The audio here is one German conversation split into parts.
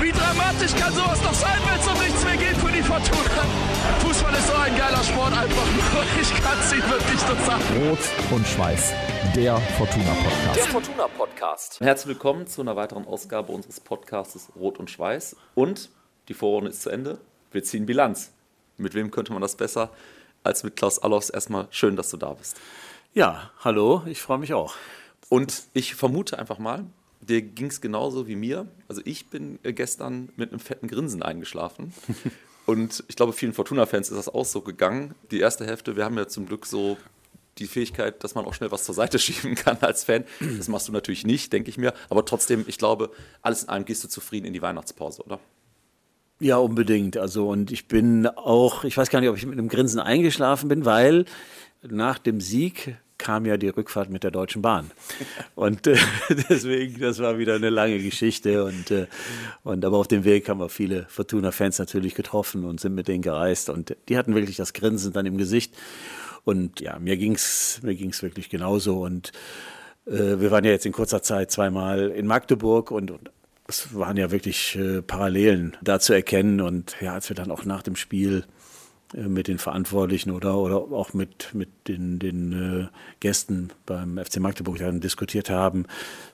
Wie dramatisch kann sowas noch sein, wenn es um nichts mehr geht für die Fortuna? Fußball ist so ein geiler Sport einfach nur. Ich kann es Ihnen wirklich nur sagen. Rot und Schweiß, der Fortuna Podcast. Der Fortuna Podcast. Herzlich willkommen zu einer weiteren Ausgabe unseres Podcasts Rot und Schweiß. Und die Vorrunde ist zu Ende. Wir ziehen Bilanz. Mit wem könnte man das besser als mit Klaus Allofs? Erstmal schön, dass du da bist. Ja, hallo, ich freue mich auch. Und ich vermute einfach mal, dir ging es genauso wie mir. Also ich bin äh, gestern mit einem fetten Grinsen eingeschlafen. Und ich glaube, vielen Fortuna-Fans ist das auch so gegangen. Die erste Hälfte, wir haben ja zum Glück so die Fähigkeit, dass man auch schnell was zur Seite schieben kann als Fan. Das machst du natürlich nicht, denke ich mir. Aber trotzdem, ich glaube, alles in allem gehst du zufrieden in die Weihnachtspause, oder? Ja, unbedingt. Also, und ich bin auch, ich weiß gar nicht, ob ich mit einem Grinsen eingeschlafen bin, weil nach dem Sieg kam ja die Rückfahrt mit der Deutschen Bahn. Und äh, deswegen, das war wieder eine lange Geschichte. Und, äh, und aber auf dem Weg haben wir viele Fortuna-Fans natürlich getroffen und sind mit denen gereist. Und die hatten wirklich das Grinsen dann im Gesicht. Und ja, mir ging's mir ging's wirklich genauso. Und äh, wir waren ja jetzt in kurzer Zeit zweimal in Magdeburg und, und es waren ja wirklich äh, Parallelen da zu erkennen. Und ja, als wir dann auch nach dem Spiel mit den Verantwortlichen oder, oder auch mit, mit den, den äh, Gästen beim FC Magdeburg dann diskutiert haben,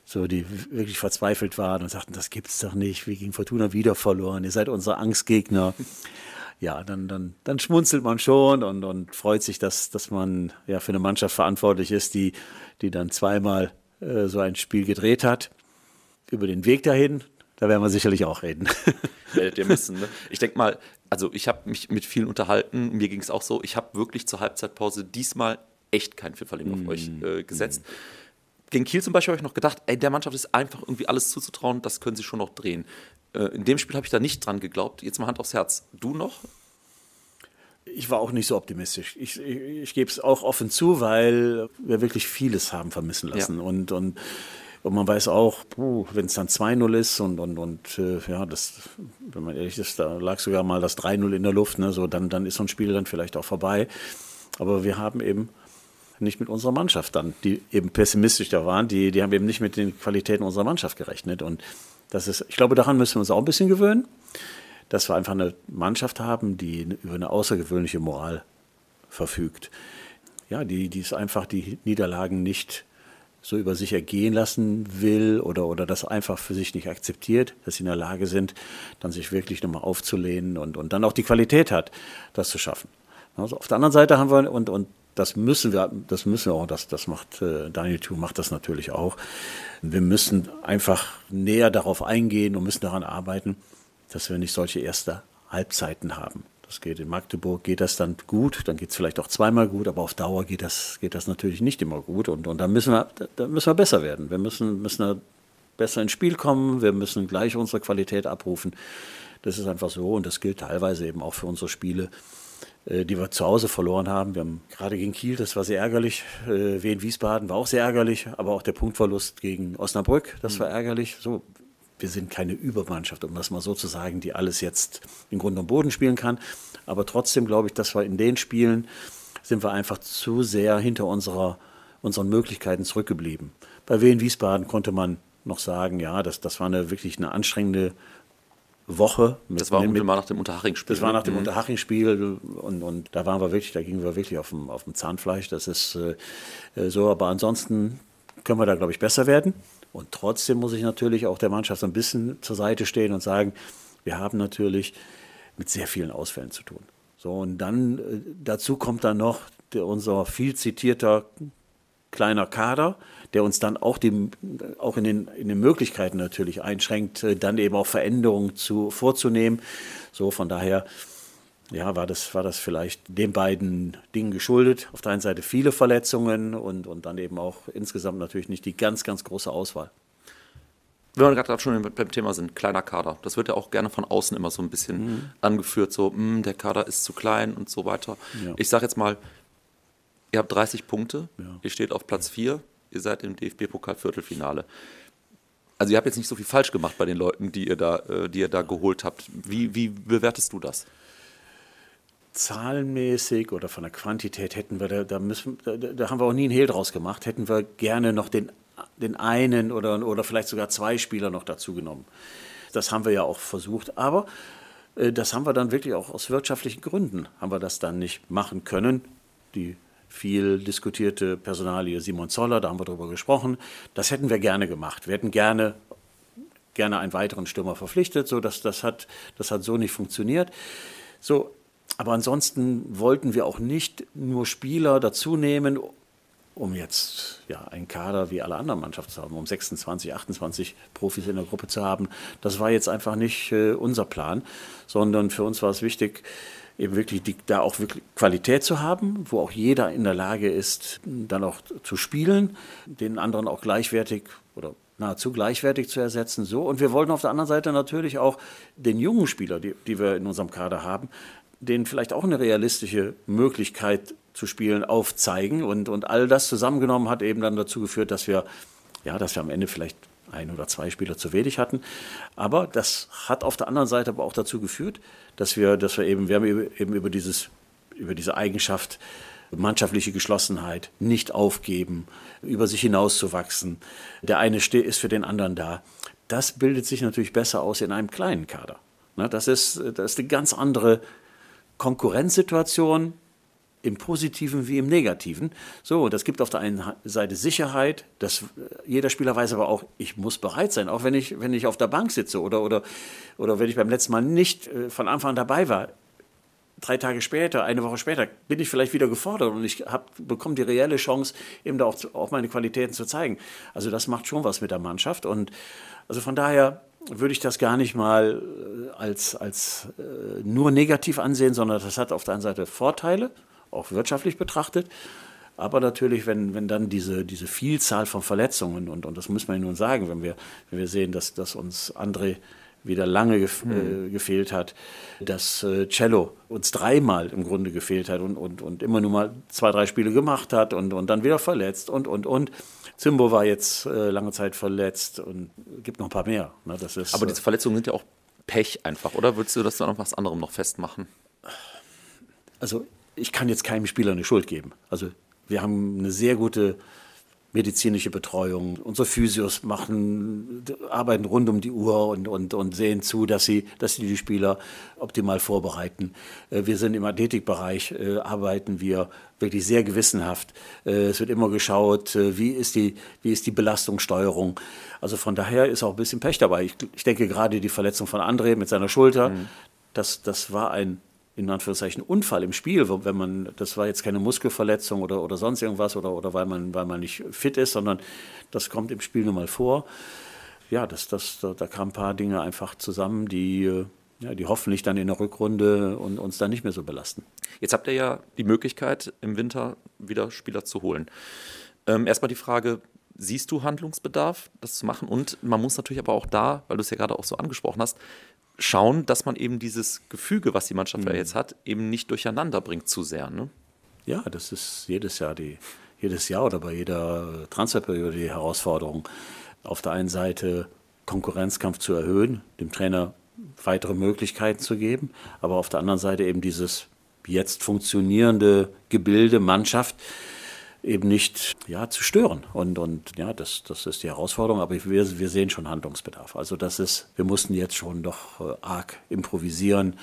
so die wirklich verzweifelt waren und sagten, das gibt's doch nicht, wir gegen Fortuna wieder verloren, ihr seid unser Angstgegner. Ja, dann, dann, dann schmunzelt man schon und, und freut sich, dass, dass man ja für eine Mannschaft verantwortlich ist, die, die dann zweimal äh, so ein Spiel gedreht hat. Über den Weg dahin, da werden wir sicherlich auch reden. Werdet ihr müssen. Ne? Ich denke mal, also ich habe mich mit vielen unterhalten, mir ging es auch so, ich habe wirklich zur Halbzeitpause diesmal echt kein Pfifferling mm. auf euch äh, gesetzt. Mm. Gegen Kiel zum Beispiel habe ich noch gedacht, ey, der Mannschaft ist einfach irgendwie alles zuzutrauen, das können sie schon noch drehen. Äh, in dem Spiel habe ich da nicht dran geglaubt. Jetzt mal Hand aufs Herz. Du noch? Ich war auch nicht so optimistisch. Ich, ich, ich gebe es auch offen zu, weil wir wirklich vieles haben vermissen lassen. Ja. Und, und und man weiß auch, wenn es dann 2-0 ist und, und, und äh, ja, das, wenn man ehrlich ist, da lag sogar mal das 3-0 in der Luft, ne, so, dann, dann ist so ein Spiel dann vielleicht auch vorbei. Aber wir haben eben nicht mit unserer Mannschaft dann, die eben pessimistisch da waren, die, die haben eben nicht mit den Qualitäten unserer Mannschaft gerechnet. Und das ist, ich glaube, daran müssen wir uns auch ein bisschen gewöhnen, dass wir einfach eine Mannschaft haben, die über eine außergewöhnliche Moral verfügt. Ja, die, die ist einfach die Niederlagen nicht so über sich ergehen lassen will oder, oder das einfach für sich nicht akzeptiert, dass sie in der Lage sind, dann sich wirklich nochmal aufzulehnen und, und dann auch die Qualität hat, das zu schaffen. Also auf der anderen Seite haben wir, und, und das müssen wir, das müssen wir auch, das, das macht äh, Daniel Thu macht das natürlich auch. Wir müssen einfach näher darauf eingehen und müssen daran arbeiten, dass wir nicht solche erste Halbzeiten haben. Das geht in Magdeburg, geht das dann gut, dann geht es vielleicht auch zweimal gut, aber auf Dauer geht das, geht das natürlich nicht immer gut. Und, und da, müssen wir, da müssen wir besser werden. Wir müssen, müssen besser ins Spiel kommen, wir müssen gleich unsere Qualität abrufen. Das ist einfach so und das gilt teilweise eben auch für unsere Spiele, äh, die wir zu Hause verloren haben. Wir haben gerade gegen Kiel, das war sehr ärgerlich. Äh, Wien Wiesbaden war auch sehr ärgerlich, aber auch der Punktverlust gegen Osnabrück, das war ärgerlich. So, wir sind keine Übermannschaft, um das mal so zu sagen, die alles jetzt in Grund und Boden spielen kann. Aber trotzdem glaube ich, dass wir in den Spielen sind wir einfach zu sehr hinter unserer, unseren Möglichkeiten zurückgeblieben. Bei Wien Wiesbaden konnte man noch sagen, ja, das, das war eine wirklich eine anstrengende Woche. Mit, das war mit, nach dem Unterhaching-Spiel. Das war nach dem mhm. Unterhaching-Spiel und, und da waren wir wirklich, da gingen wir wirklich auf dem, auf dem Zahnfleisch. Das ist äh, so, aber ansonsten können wir da, glaube ich, besser werden. Und trotzdem muss ich natürlich auch der Mannschaft so ein bisschen zur Seite stehen und sagen, wir haben natürlich mit sehr vielen Ausfällen zu tun. So, und dann äh, dazu kommt dann noch der, unser viel zitierter kleiner Kader, der uns dann auch, die, auch in, den, in den Möglichkeiten natürlich einschränkt, äh, dann eben auch Veränderungen zu, vorzunehmen. So, von daher ja, war das, war das vielleicht den beiden Dingen geschuldet. Auf der einen Seite viele Verletzungen und, und dann eben auch insgesamt natürlich nicht die ganz, ganz große Auswahl. Wenn wir gerade schon beim Thema sind, kleiner Kader. Das wird ja auch gerne von außen immer so ein bisschen mhm. angeführt, so, mh, hm, der Kader ist zu klein und so weiter. Ja. Ich sage jetzt mal, ihr habt 30 Punkte, ja. ihr steht auf Platz 4, ihr seid im DFB-Pokal-Viertelfinale. Also ihr habt jetzt nicht so viel falsch gemacht bei den Leuten, die ihr da, äh, die ihr da geholt habt. Wie, wie bewertest du das? Zahlenmäßig oder von der Quantität hätten wir, da, da, müssen, da, da haben wir auch nie einen Hehl draus gemacht, hätten wir gerne noch den, den einen oder, oder vielleicht sogar zwei Spieler noch dazu genommen. das haben wir ja auch versucht. Aber äh, das haben wir dann wirklich auch aus wirtschaftlichen Gründen, haben wir das dann nicht machen können. Die viel diskutierte Personalie Simon Zoller, da haben wir drüber gesprochen. Das hätten wir gerne gemacht. Wir hätten gerne gerne einen weiteren Stürmer verpflichtet, so dass das hat das hat so nicht funktioniert. So, aber ansonsten wollten wir auch nicht nur Spieler dazu nehmen, um jetzt ja, einen Kader wie alle anderen Mannschaften zu haben, um 26, 28 Profis in der Gruppe zu haben. Das war jetzt einfach nicht äh, unser Plan, sondern für uns war es wichtig, eben wirklich die, da auch wirklich Qualität zu haben, wo auch jeder in der Lage ist, dann auch zu spielen, den anderen auch gleichwertig oder nahezu gleichwertig zu ersetzen. So. Und wir wollten auf der anderen Seite natürlich auch den jungen Spieler, die, die wir in unserem Kader haben, denen vielleicht auch eine realistische Möglichkeit zu spielen aufzeigen. Und, und all das zusammengenommen hat eben dann dazu geführt, dass wir, ja, dass wir am Ende vielleicht ein oder zwei Spieler zu wenig hatten. Aber das hat auf der anderen Seite aber auch dazu geführt, dass wir, dass wir eben, wir haben eben über dieses, über diese Eigenschaft mannschaftliche Geschlossenheit, nicht aufgeben, über sich hinauszuwachsen. Der eine ist für den anderen da. Das bildet sich natürlich besser aus in einem kleinen Kader. Das ist, das ist eine ganz andere Konkurrenzsituation im Positiven wie im Negativen. So, das gibt auf der einen Seite Sicherheit, dass jeder Spieler weiß aber auch, ich muss bereit sein, auch wenn ich, wenn ich auf der Bank sitze oder, oder, oder wenn ich beim letzten Mal nicht äh, von Anfang an dabei war. Drei Tage später, eine Woche später, bin ich vielleicht wieder gefordert und ich bekomme die reelle Chance, eben da auch, auch meine Qualitäten zu zeigen. Also das macht schon was mit der Mannschaft und also von daher würde ich das gar nicht mal äh, als, als äh, nur negativ ansehen, sondern das hat auf der einen Seite Vorteile, auch wirtschaftlich betrachtet. Aber natürlich, wenn, wenn dann diese, diese Vielzahl von Verletzungen, und, und das muss man ja nun sagen, wenn wir, wenn wir sehen, dass, dass uns André wieder lange gef mhm. äh, gefehlt hat, dass äh, Cello uns dreimal im Grunde gefehlt hat und, und, und immer nur mal zwei, drei Spiele gemacht hat und, und dann wieder verletzt und, und, und. Zimbo war jetzt äh, lange Zeit verletzt und gibt noch ein paar mehr. Ne? Das ist, Aber diese äh, Verletzungen sind ja auch Pech einfach, oder? Würdest du das dann auf was anderem noch festmachen? Also ich kann jetzt keinem Spieler eine Schuld geben. Also wir haben eine sehr gute medizinische Betreuung. Unsere Physios machen, arbeiten rund um die Uhr und, und, und sehen zu, dass sie, dass sie die Spieler optimal vorbereiten. Äh, wir sind im Athletikbereich, äh, arbeiten wir wirklich sehr gewissenhaft. Äh, es wird immer geschaut, wie ist die, wie ist die Belastungssteuerung. Also von daher ist auch ein bisschen Pech dabei. Ich, ich denke gerade die Verletzung von André mit seiner Schulter, mhm. das, das war ein in Anführungszeichen Unfall im Spiel, wenn man, das war jetzt keine Muskelverletzung oder, oder sonst irgendwas oder, oder weil, man, weil man nicht fit ist, sondern das kommt im Spiel nun mal vor. Ja, das, das, da, da kamen ein paar Dinge einfach zusammen, die, ja, die hoffentlich dann in der Rückrunde und, uns dann nicht mehr so belasten. Jetzt habt ihr ja die Möglichkeit, im Winter wieder Spieler zu holen. Ähm, erstmal die Frage, siehst du Handlungsbedarf, das zu machen? Und man muss natürlich aber auch da, weil du es ja gerade auch so angesprochen hast, schauen, dass man eben dieses Gefüge, was die Mannschaft mhm. jetzt hat, eben nicht durcheinander bringt zu sehr. Ne? Ja, das ist jedes Jahr die, jedes Jahr oder bei jeder Transferperiode die Herausforderung. Auf der einen Seite Konkurrenzkampf zu erhöhen, dem Trainer weitere Möglichkeiten zu geben, aber auf der anderen Seite eben dieses jetzt funktionierende Gebilde, Mannschaft, eben nicht ja, zu stören. Und, und ja, das, das ist die Herausforderung, aber wir, wir sehen schon Handlungsbedarf. Also das ist, wir mussten jetzt schon doch äh, arg improvisieren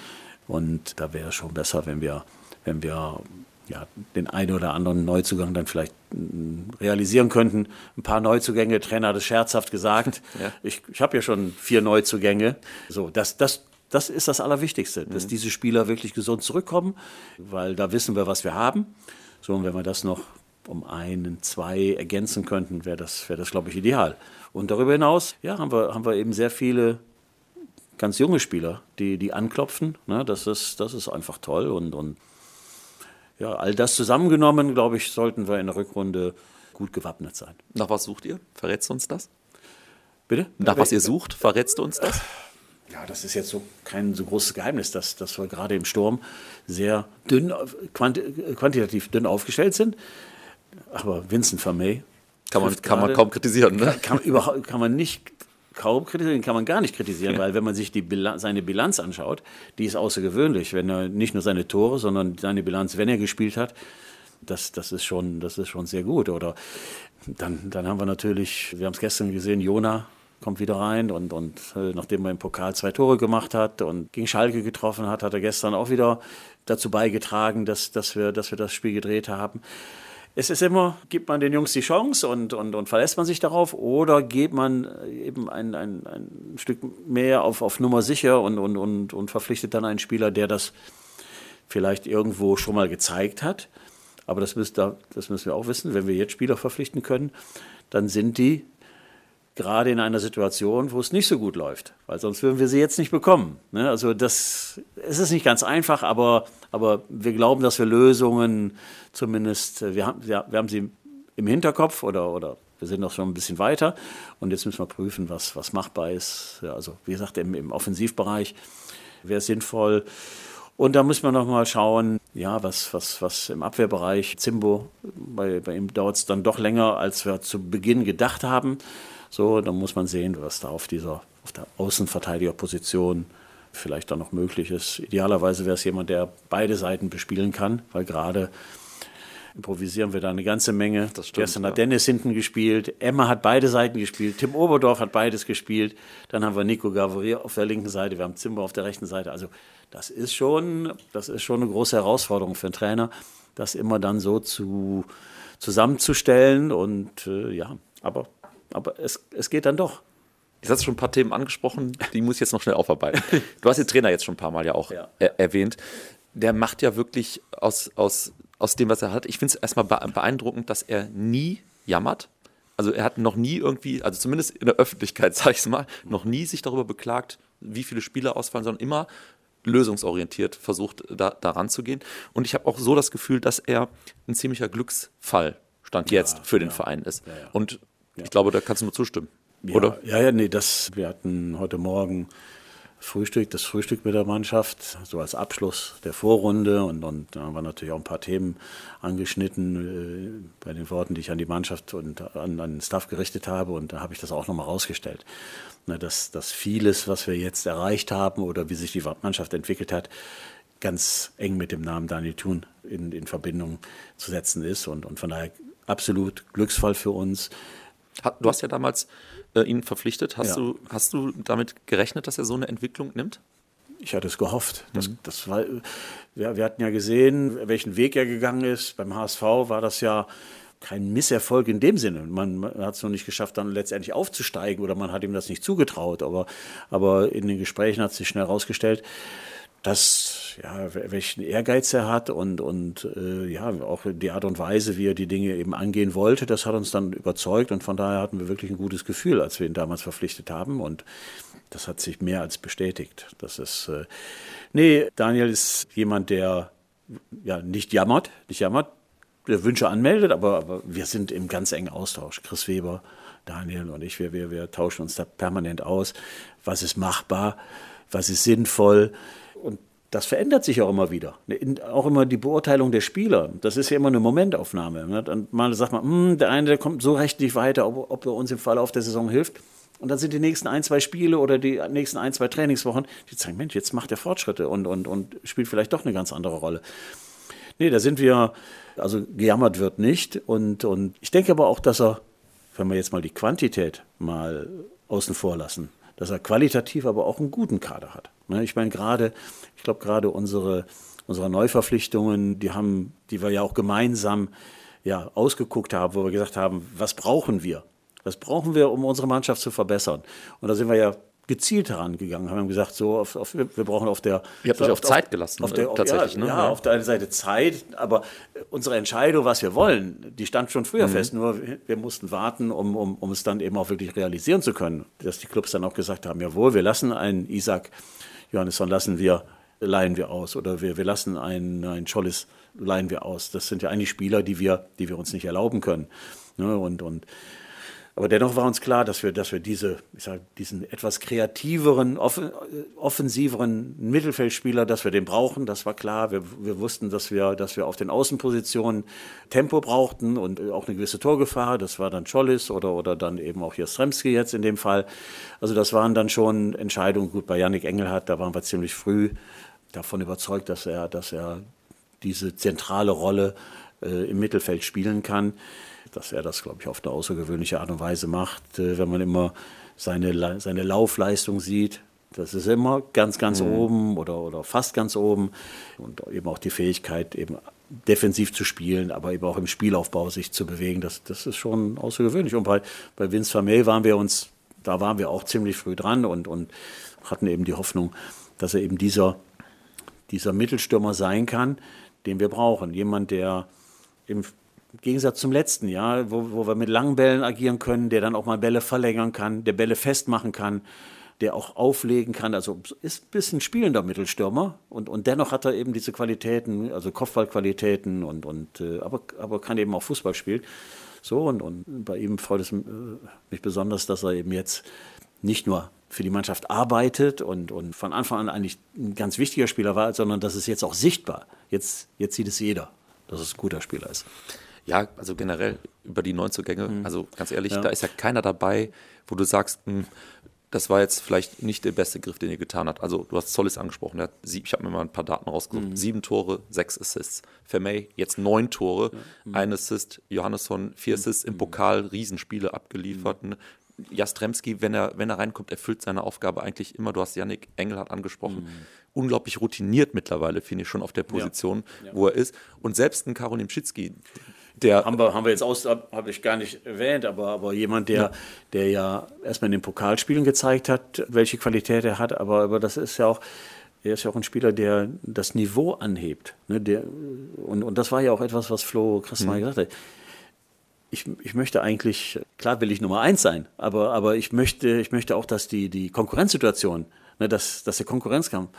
und da wäre es schon besser, wenn wir, wenn wir ja, den einen oder anderen Neuzugang dann vielleicht mm, realisieren könnten. Ein paar Neuzugänge, Trainer hat es scherzhaft gesagt. Ja. Ich, ich habe ja schon vier Neuzugänge. So, das, das, das ist das Allerwichtigste, dass mhm. diese Spieler wirklich gesund zurückkommen, weil da wissen wir, was wir haben. So, und wenn wir das noch um einen, zwei ergänzen könnten, wäre das, wär das glaube ich, ideal. Und darüber hinaus ja, haben, wir, haben wir eben sehr viele ganz junge Spieler, die, die anklopfen. Ne? Das, ist, das ist einfach toll. Und, und ja, all das zusammengenommen, glaube ich, sollten wir in der Rückrunde gut gewappnet sein. Nach was sucht ihr? Verrätst du uns das? Bitte? Nach was ihr sucht, verrätst du uns das? Ja, das ist jetzt so kein so großes Geheimnis, dass, dass wir gerade im Sturm sehr dünn, quantitativ dünn aufgestellt sind. Aber Vincent Vermey. Kann man, kann man kaum kritisieren, ne? Kann, kann, überhaupt, kann man nicht kaum kritisieren, kann man gar nicht kritisieren, weil wenn man sich die Bilanz, seine Bilanz anschaut, die ist außergewöhnlich. Wenn er nicht nur seine Tore, sondern seine Bilanz, wenn er gespielt hat, das, das, ist, schon, das ist schon sehr gut. Oder dann, dann haben wir natürlich, wir haben es gestern gesehen, Jona kommt wieder rein und, und äh, nachdem er im Pokal zwei Tore gemacht hat und gegen Schalke getroffen hat, hat er gestern auch wieder dazu beigetragen, dass, dass, wir, dass wir das Spiel gedreht haben. Es ist immer, gibt man den Jungs die Chance und, und, und verlässt man sich darauf oder geht man eben ein, ein, ein Stück mehr auf, auf Nummer sicher und, und, und, und verpflichtet dann einen Spieler, der das vielleicht irgendwo schon mal gezeigt hat. Aber das, müsst, das müssen wir auch wissen, wenn wir jetzt Spieler verpflichten können, dann sind die gerade in einer Situation, wo es nicht so gut läuft, weil sonst würden wir sie jetzt nicht bekommen. Ne? Also das es ist nicht ganz einfach, aber, aber wir glauben, dass wir Lösungen zumindest, wir haben, wir haben sie im Hinterkopf oder, oder wir sind noch schon ein bisschen weiter und jetzt müssen wir prüfen, was, was machbar ist. Ja, also wie gesagt, im, im Offensivbereich wäre sinnvoll. Und da muss man noch mal schauen, ja, was, was, was im Abwehrbereich, Zimbo, bei, bei ihm dauert es dann doch länger, als wir zu Beginn gedacht haben. So, dann muss man sehen, was da auf dieser auf der Außenverteidigerposition vielleicht dann noch möglich ist. Idealerweise wäre es jemand, der beide Seiten bespielen kann, weil gerade improvisieren wir da eine ganze Menge. Das stimmt, Gestern hat ja. Dennis hinten gespielt, Emma hat beide Seiten gespielt, Tim Oberdorf hat beides gespielt, dann haben wir Nico Gavorier auf der linken Seite, wir haben Zimmer auf der rechten Seite. Also das ist schon, das ist schon eine große Herausforderung für einen Trainer, das immer dann so zu, zusammenzustellen und äh, ja, aber aber es, es geht dann doch. Jetzt hast du schon ein paar Themen angesprochen, die muss ich jetzt noch schnell aufarbeiten. Du hast den Trainer jetzt schon ein paar Mal ja auch ja. Er erwähnt. Der macht ja wirklich aus, aus, aus dem, was er hat. Ich finde es erstmal beeindruckend, dass er nie jammert. Also er hat noch nie irgendwie, also zumindest in der Öffentlichkeit, sage ich es mal, noch nie sich darüber beklagt, wie viele Spieler ausfallen, sondern immer lösungsorientiert versucht, da, da ranzugehen. Und ich habe auch so das Gefühl, dass er ein ziemlicher Glücksfall Stand jetzt ja, für den ja. Verein ist. Ja, Und ich glaube, da kannst du nur zustimmen. Ja, oder? Ja, ja, nee, das, wir hatten heute Morgen Frühstück, das Frühstück mit der Mannschaft, so als Abschluss der Vorrunde und, und da waren natürlich auch ein paar Themen angeschnitten äh, bei den Worten, die ich an die Mannschaft und an, an den Staff gerichtet habe und da habe ich das auch nochmal rausgestellt. Na, dass, dass vieles, was wir jetzt erreicht haben oder wie sich die Mannschaft entwickelt hat, ganz eng mit dem Namen Daniel Thun in, in Verbindung zu setzen ist und, und von daher absolut Glücksfall für uns. Du hast ja damals äh, ihn verpflichtet. Hast, ja. du, hast du damit gerechnet, dass er so eine Entwicklung nimmt? Ich hatte es gehofft. Das, mhm. das war, wir, wir, hatten ja gesehen, welchen Weg er gegangen ist. Beim HSV war das ja kein Misserfolg in dem Sinne. Man, hat es noch nicht geschafft, dann letztendlich aufzusteigen oder man hat ihm das nicht zugetraut. Aber, aber in den Gesprächen hat sich schnell herausgestellt, dass ja, welchen Ehrgeiz er hat und, und äh, ja, auch die Art und Weise, wie er die Dinge eben angehen wollte, das hat uns dann überzeugt und von daher hatten wir wirklich ein gutes Gefühl, als wir ihn damals verpflichtet haben und das hat sich mehr als bestätigt. Das ist, äh, nee, Daniel ist jemand, der ja nicht jammert, nicht jammert, der Wünsche anmeldet, aber, aber wir sind im ganz engen Austausch. Chris Weber, Daniel und ich, wir, wir, wir tauschen uns da permanent aus. Was ist machbar? Was ist sinnvoll? Das verändert sich auch immer wieder. auch immer die Beurteilung der Spieler. Das ist ja immer eine Momentaufnahme. Ne? Dann mal sagt man, hm, der eine der kommt so recht nicht weiter, ob, ob er uns im Verlauf der Saison hilft. Und dann sind die nächsten ein, zwei Spiele oder die nächsten ein, zwei Trainingswochen, die zeigen, Mensch, jetzt macht er Fortschritte und, und, und spielt vielleicht doch eine ganz andere Rolle. Nee, da sind wir, also gejammert wird nicht. Und, und ich denke aber auch, dass er, wenn wir jetzt mal die Quantität mal außen vor lassen, dass er qualitativ aber auch einen guten Kader hat. Ne, ich meine, gerade, ich glaube, gerade unsere, unsere Neuverpflichtungen, die haben, die wir ja auch gemeinsam ja, ausgeguckt haben, wo wir gesagt haben, was brauchen wir? Was brauchen wir, um unsere Mannschaft zu verbessern? Und da sind wir ja gezielt herangegangen, haben gesagt, so, auf, auf, wir brauchen auf der. Ihr habt euch auf, Zeit gelassen, auf der, äh, tatsächlich, ja, ne? Ja, auf der einen Seite Zeit, aber unsere Entscheidung, was wir wollen, die stand schon früher mhm. fest, nur wir mussten warten, um, um, um es dann eben auch wirklich realisieren zu können. Dass die Clubs dann auch gesagt haben, jawohl, wir lassen einen Isaac Johannesson lassen wir, leihen wir aus oder wir, wir lassen einen, einen Schollis leihen wir aus. Das sind ja eigentlich Spieler, die wir, die wir uns nicht erlauben können. Ne? Und, und aber dennoch war uns klar, dass wir, dass wir diese, ich sag, diesen etwas kreativeren, offensiveren Mittelfeldspieler, dass wir den brauchen. Das war klar. Wir, wir wussten, dass wir, dass wir auf den Außenpositionen Tempo brauchten und auch eine gewisse Torgefahr. Das war dann Schollis oder, oder dann eben auch Jastrzemski jetzt in dem Fall. Also das waren dann schon Entscheidungen. Gut, bei Yannick Engelhardt, da waren wir ziemlich früh davon überzeugt, dass er, dass er diese zentrale Rolle äh, im Mittelfeld spielen kann dass er das, glaube ich, auf eine außergewöhnliche Art und Weise macht. Äh, wenn man immer seine, seine Laufleistung sieht. Das ist immer ganz, ganz mhm. oben oder, oder fast ganz oben. Und eben auch die Fähigkeit, eben defensiv zu spielen, aber eben auch im Spielaufbau sich zu bewegen. Das, das ist schon außergewöhnlich. Und bei, bei Vince Vermey waren wir uns, da waren wir auch ziemlich früh dran und, und hatten eben die Hoffnung, dass er eben dieser, dieser Mittelstürmer sein kann, den wir brauchen. Jemand, der im Gegensatz zum letzten Jahr, wo, wo wir mit langen Bällen agieren können, der dann auch mal Bälle verlängern kann, der Bälle festmachen kann, der auch auflegen kann. Also ist ein bisschen spielender Mittelstürmer und, und dennoch hat er eben diese Qualitäten, also Kopfballqualitäten und, und äh, aber, aber kann eben auch Fußball spielen. So und, und bei ihm freut es äh, mich besonders, dass er eben jetzt nicht nur für die Mannschaft arbeitet und, und von Anfang an eigentlich ein ganz wichtiger Spieler war, sondern dass es jetzt auch sichtbar. Jetzt, jetzt sieht es jeder, dass es ein guter Spieler ist. Ja, also generell über die Neuzugänge, mhm. also ganz ehrlich, ja. da ist ja keiner dabei, wo du sagst, mh, hm, das war jetzt vielleicht nicht der beste Griff, den ihr getan habt. Also du hast Zollis angesprochen, sieben, ich habe mir mal ein paar Daten rausgesucht. Mhm. Sieben Tore, sechs Assists. Vermey jetzt neun Tore, ja. mhm. ein Assist. Johannesson vier mhm. Assists im Pokal, Riesenspiele abgeliefert. Mhm. Jastremski, wenn er, wenn er reinkommt, erfüllt seine Aufgabe eigentlich immer. Du hast Yannick Engelhardt angesprochen. Mhm. Unglaublich routiniert mittlerweile, finde ich schon auf der Position, ja. Ja. wo er ist. Und selbst ein Karolim Schitzki, der haben wir, haben wir jetzt aus, habe ich gar nicht erwähnt, aber, aber jemand, der ja. der ja erstmal in den Pokalspielen gezeigt hat, welche Qualität er hat, aber, aber das ist ja auch, er ist ja auch ein Spieler, der das Niveau anhebt. Ne, der, und, und das war ja auch etwas, was Flo Christmann mhm. gesagt hat. Ich, ich möchte eigentlich, klar will ich Nummer eins sein, aber, aber ich, möchte, ich möchte auch, dass die, die Konkurrenzsituation, ne, dass, dass der Konkurrenzkampf,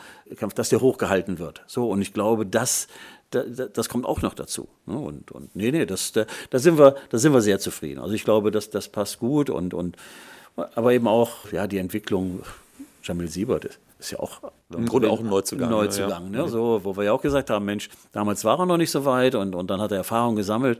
dass der hochgehalten wird. So, und ich glaube, das, das kommt auch noch dazu. Ne? Und, und nee, nee, das, da, da, sind wir, da sind wir sehr zufrieden. Also ich glaube, das, das passt gut und, und aber eben auch ja, die Entwicklung, Jamil Siebert ist, ist ja auch im Grunde auch ein Neuzugang. Neuzugang, ne? Ja. ne? so, wo wir ja auch gesagt haben, Mensch, damals war er noch nicht so weit und, und dann hat er Erfahrung gesammelt.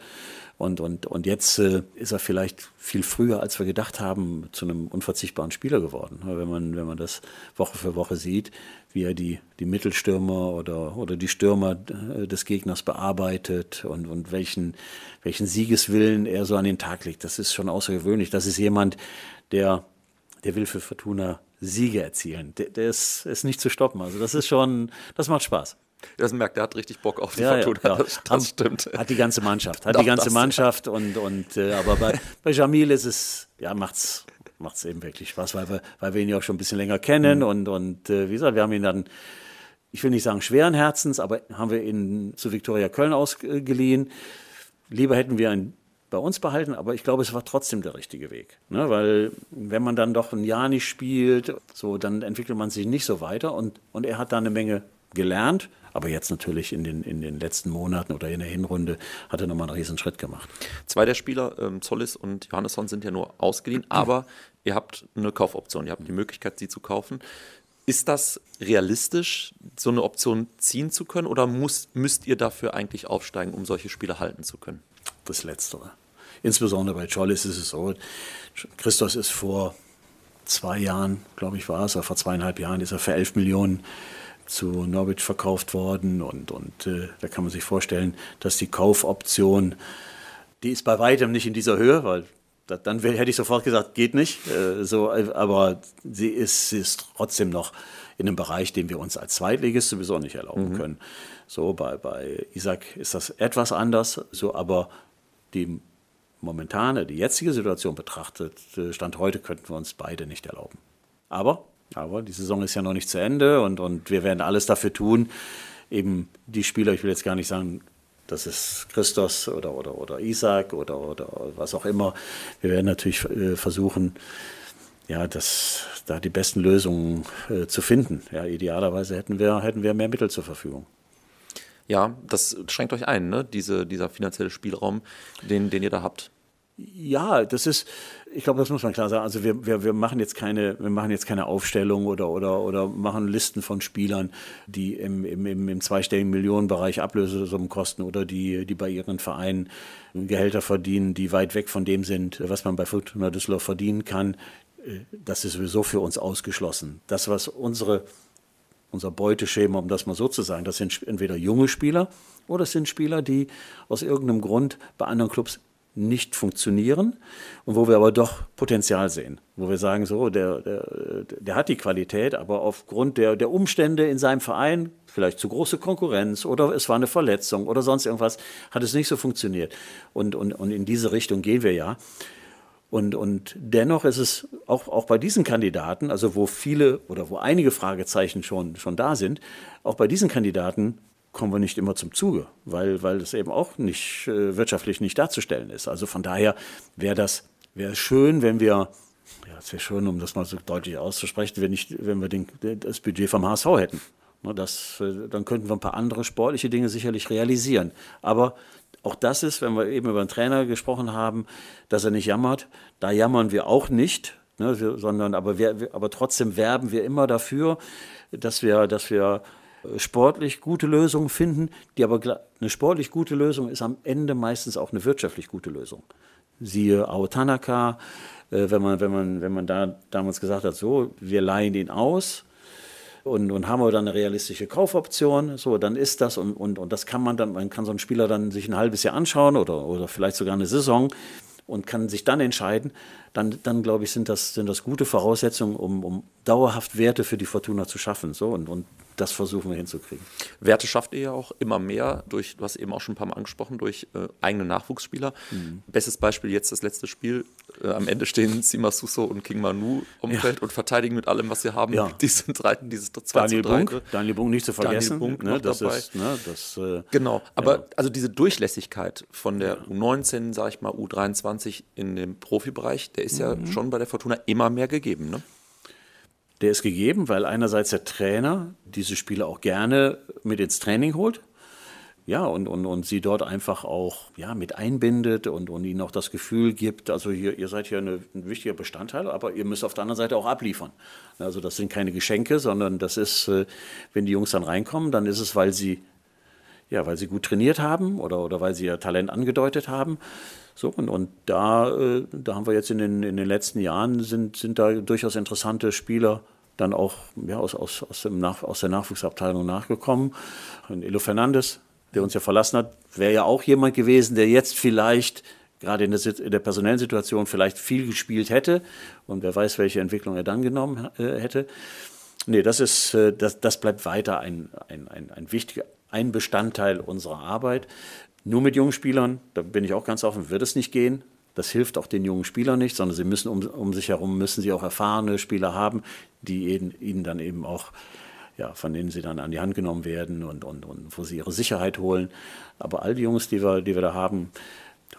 Und, und, und jetzt äh, ist er vielleicht viel früher, als wir gedacht haben, zu einem unverzichtbaren Spieler geworden. Wenn man, wenn man das Woche für Woche sieht, wie er die, die Mittelstürmer oder, oder die Stürmer äh, des Gegners bearbeitet und, und welchen, welchen Siegeswillen er so an den Tag legt. Das ist schon außergewöhnlich. Das ist jemand, der, der will für Fortuna Siege erzielen. Der, der ist, ist nicht zu stoppen. Also das ist schon, das macht Spaß. Das merkt, der hat richtig Bock auf die ja, Fortuna. Ja, das, das stimmt. Hat die ganze Mannschaft. Hat Doch, die ganze Mannschaft und, und äh, aber bei, bei Jamil ist es, ja, macht's, macht's eben wirklich Spaß, weil wir, weil wir ihn ja auch schon ein bisschen länger kennen mhm. und, und äh, wie gesagt, wir haben ihn dann, ich will nicht sagen schweren Herzens, aber haben wir ihn zu Viktoria Köln ausgeliehen. Lieber hätten wir ihn bei uns behalten, aber ich glaube, es war trotzdem der richtige Weg. Ne? Weil wenn man dann doch ein Jahr nicht spielt, so, dann entwickelt man sich nicht so weiter und, und er hat da eine Menge gelernt aber jetzt natürlich in den, in den letzten Monaten oder in der Hinrunde hat er nochmal einen riesen Schritt gemacht. Zwei der Spieler, ähm, Zollis und Johannesson, sind ja nur ausgeliehen, aber ihr habt eine Kaufoption, ihr habt die Möglichkeit, sie zu kaufen. Ist das realistisch, so eine Option ziehen zu können oder muss, müsst ihr dafür eigentlich aufsteigen, um solche Spieler halten zu können? Das Letztere. Insbesondere bei Chollis ist es so, Christos ist vor zwei Jahren, glaube ich war es, oder vor zweieinhalb Jahren ist er für elf Millionen zu Norwich verkauft worden und, und äh, da kann man sich vorstellen, dass die Kaufoption, die ist bei weitem nicht in dieser Höhe, weil da, dann hätte ich sofort gesagt, geht nicht. Äh, so, aber sie ist, sie ist trotzdem noch in einem Bereich, den wir uns als Zweitligist sowieso nicht erlauben mhm. können. So, bei, bei Isaac ist das etwas anders, so, aber die momentane, die jetzige Situation betrachtet, äh, Stand heute könnten wir uns beide nicht erlauben. Aber aber die Saison ist ja noch nicht zu Ende und, und wir werden alles dafür tun, eben die Spieler, ich will jetzt gar nicht sagen, das ist Christos oder, oder, oder Isaac oder, oder was auch immer. Wir werden natürlich äh, versuchen, ja, das, da die besten Lösungen äh, zu finden. Ja, idealerweise hätten wir, hätten wir mehr Mittel zur Verfügung. Ja, das schränkt euch ein, ne? Diese, dieser finanzielle Spielraum, den, den ihr da habt. Ja, das ist, ich glaube, das muss man klar sagen. Also wir, wir, wir machen jetzt keine, wir machen jetzt keine Aufstellung oder, oder, oder machen Listen von Spielern, die im, im, im, zweistelligen Millionenbereich Ablösesummen kosten oder die, die bei ihren Vereinen Gehälter verdienen, die weit weg von dem sind, was man bei Fortuna Düsseldorf verdienen kann. Das ist sowieso für uns ausgeschlossen. Das, was unsere unser Beuteschema, um das mal so zu sagen, das sind entweder junge Spieler oder es sind Spieler, die aus irgendeinem Grund bei anderen Clubs nicht funktionieren und wo wir aber doch Potenzial sehen. Wo wir sagen, so, der, der, der hat die Qualität, aber aufgrund der, der Umstände in seinem Verein, vielleicht zu große Konkurrenz oder es war eine Verletzung oder sonst irgendwas, hat es nicht so funktioniert. Und, und, und in diese Richtung gehen wir ja. Und, und dennoch ist es auch, auch bei diesen Kandidaten, also wo viele oder wo einige Fragezeichen schon, schon da sind, auch bei diesen Kandidaten kommen wir nicht immer zum Zuge, weil, weil es eben auch nicht äh, wirtschaftlich nicht darzustellen ist. Also von daher wäre das wäre schön, wenn wir, ja, es wäre schön, um das mal so deutlich auszusprechen, wenn, nicht, wenn wir den, das Budget vom HSV hätten. Das, äh, dann könnten wir ein paar andere sportliche Dinge sicherlich realisieren. Aber auch das ist, wenn wir eben über einen Trainer gesprochen haben, dass er nicht jammert, da jammern wir auch nicht, ne, sondern aber, wir, aber trotzdem werben wir immer dafür, dass wir, dass wir äh, sportlich gute Lösungen finden, die aber eine sportlich gute Lösung ist am Ende meistens auch eine wirtschaftlich gute Lösung. Siehe Ao Tanaka, äh, wenn man, wenn man, wenn man da damals gesagt hat, so, wir leihen ihn aus, und, und haben wir dann eine realistische Kaufoption, so, dann ist das und, und, und das kann man dann, man kann so einen Spieler dann sich ein halbes Jahr anschauen oder, oder vielleicht sogar eine Saison und kann sich dann entscheiden, dann, dann glaube ich, sind das, sind das gute Voraussetzungen, um, um dauerhaft Werte für die Fortuna zu schaffen. So, und, und das versuchen wir hinzukriegen. Werte schafft ihr ja auch immer mehr durch, du hast eben auch schon ein paar Mal angesprochen, durch äh, eigene Nachwuchsspieler. Mhm. Bestes Beispiel jetzt das letzte Spiel. Äh, am Ende stehen Sima Suso und King Manu um ja. Feld und verteidigen mit allem, was sie haben. Ja. Diesen Reiten, dieses 2 Daniel Bunk, Daniel Bunk nicht zu vergessen. Daniel Bunk ne, das dabei. Ist, ne, das, äh, genau, aber ja. also diese Durchlässigkeit von der U19, sage ich mal, U23 in dem Profibereich, der ist mhm. ja schon bei der Fortuna immer mehr gegeben. Ne? der ist gegeben, weil einerseits der Trainer diese Spieler auch gerne mit ins Training holt. Ja, und, und, und sie dort einfach auch ja, mit einbindet und, und ihnen auch das Gefühl gibt, also hier, ihr seid hier eine, ein wichtiger Bestandteil, aber ihr müsst auf der anderen Seite auch abliefern. Also das sind keine Geschenke, sondern das ist, äh, wenn die Jungs dann reinkommen, dann ist es, weil sie, ja, weil sie gut trainiert haben oder, oder weil sie ihr Talent angedeutet haben. So, und, und da, äh, da haben wir jetzt in den, in den letzten Jahren sind, sind da durchaus interessante Spieler dann auch ja, aus, aus, aus, dem Nach, aus der Nachwuchsabteilung nachgekommen. Und Elo Fernandes, der uns ja verlassen hat, wäre ja auch jemand gewesen, der jetzt vielleicht gerade in der, in der, personellen Situation vielleicht viel gespielt hätte und wer weiß, welche Entwicklung er dann genommen äh, hätte. Nee, das ist, äh, das, das bleibt weiter ein, ein, ein, ein wichtiger, ein Bestandteil unserer Arbeit. Nur mit jungen Spielern, da bin ich auch ganz offen, wird es nicht gehen. Das hilft auch den jungen Spielern nicht, sondern sie müssen um, um sich herum müssen sie auch erfahrene Spieler haben, die ihnen, ihnen dann eben auch ja, von denen sie dann an die Hand genommen werden und, und, und wo sie ihre Sicherheit holen. Aber all die Jungs, die wir, die wir da haben,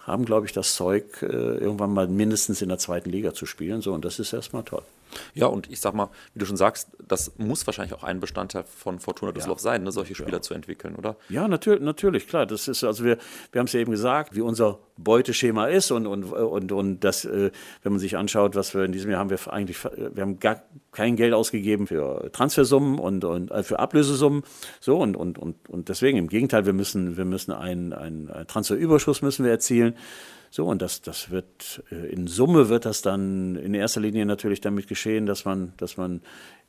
haben, glaube ich, das Zeug, äh, irgendwann mal mindestens in der zweiten Liga zu spielen. So, und das ist erstmal toll. Ja, und ich sag mal, wie du schon sagst, das muss wahrscheinlich auch ein Bestandteil von Fortuna Düsseldorf ja. sein, ne, solche Spieler ja. zu entwickeln, oder? Ja, natürlich, natürlich, klar. Das ist, also wir, wir haben es ja eben gesagt, wie unser Beuteschema ist und, und, und, und das, äh, wenn man sich anschaut, was wir in diesem Jahr haben, wir eigentlich, wir haben gar kein Geld ausgegeben für Transfersummen und, und äh, für Ablösesummen. So, und, und, und, und deswegen im Gegenteil, wir müssen, wir müssen einen, einen Transferüberschuss müssen wir erzielen. So, und das, das wird, äh, in Summe wird das dann in erster Linie natürlich damit geschehen, dass man, dass man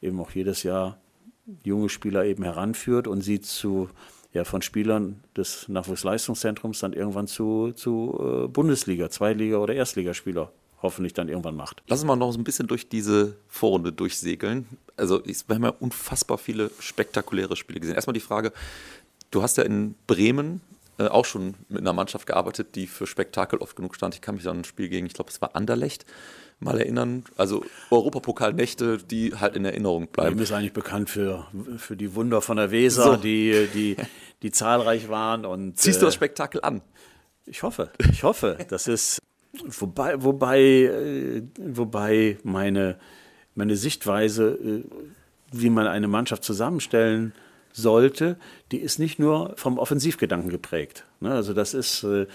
eben auch jedes Jahr junge Spieler eben heranführt und sie zu, ja, von Spielern des Nachwuchsleistungszentrums dann irgendwann zu, zu äh, Bundesliga, Zweitliga oder Erstligaspieler hoffentlich dann irgendwann macht. Lass uns mal noch so ein bisschen durch diese Vorrunde durchsegeln. Also, wir haben ja unfassbar viele spektakuläre Spiele gesehen. Erstmal die Frage, du hast ja in Bremen äh, auch schon mit einer Mannschaft gearbeitet, die für Spektakel oft genug stand. Ich kann mich an ein Spiel gegen, ich glaube, es war Anderlecht, mal erinnern. Also Europapokalnächte, die halt in Erinnerung bleiben. Bremen ist eigentlich bekannt für, für die Wunder von der Weser, so. die, die, die zahlreich waren. Und, Ziehst du das äh, Spektakel an? Ich hoffe, ich hoffe. Das ist, wobei, wobei, äh, wobei meine, meine Sichtweise, wie man eine Mannschaft zusammenstellen sollte, die ist nicht nur vom Offensivgedanken geprägt. Ne? Also das ist, äh,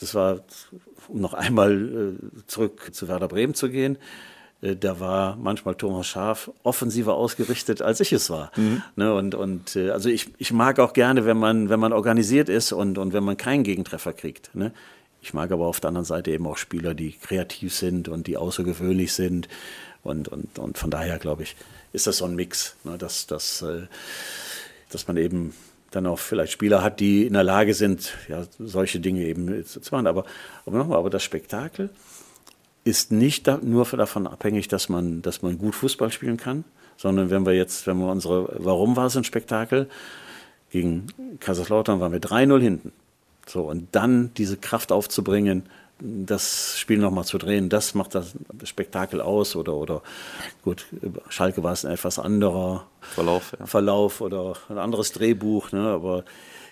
das war, um noch einmal äh, zurück zu Werder Bremen zu gehen, äh, da war manchmal Thomas Schaf offensiver ausgerichtet, als ich es war. Mhm. Ne? Und, und also ich, ich mag auch gerne, wenn man, wenn man organisiert ist und, und wenn man keinen Gegentreffer kriegt. Ne? Ich mag aber auf der anderen Seite eben auch Spieler, die kreativ sind und die außergewöhnlich sind. Und, und, und von daher, glaube ich, ist das so ein Mix, ne? dass, dass dass man eben dann auch vielleicht Spieler hat, die in der Lage sind, ja, solche Dinge eben zu machen. Aber, aber nochmal, aber das Spektakel ist nicht da, nur davon abhängig, dass man, dass man gut Fußball spielen kann, sondern wenn wir jetzt, wenn wir unsere, warum war es ein Spektakel? Gegen Kaiserslautern waren wir 3-0 hinten. So, und dann diese Kraft aufzubringen, das Spiel nochmal zu drehen, das macht das Spektakel aus oder, oder gut, Schalke war es ein etwas anderer Verlauf, ja. Verlauf oder ein anderes Drehbuch, ne, aber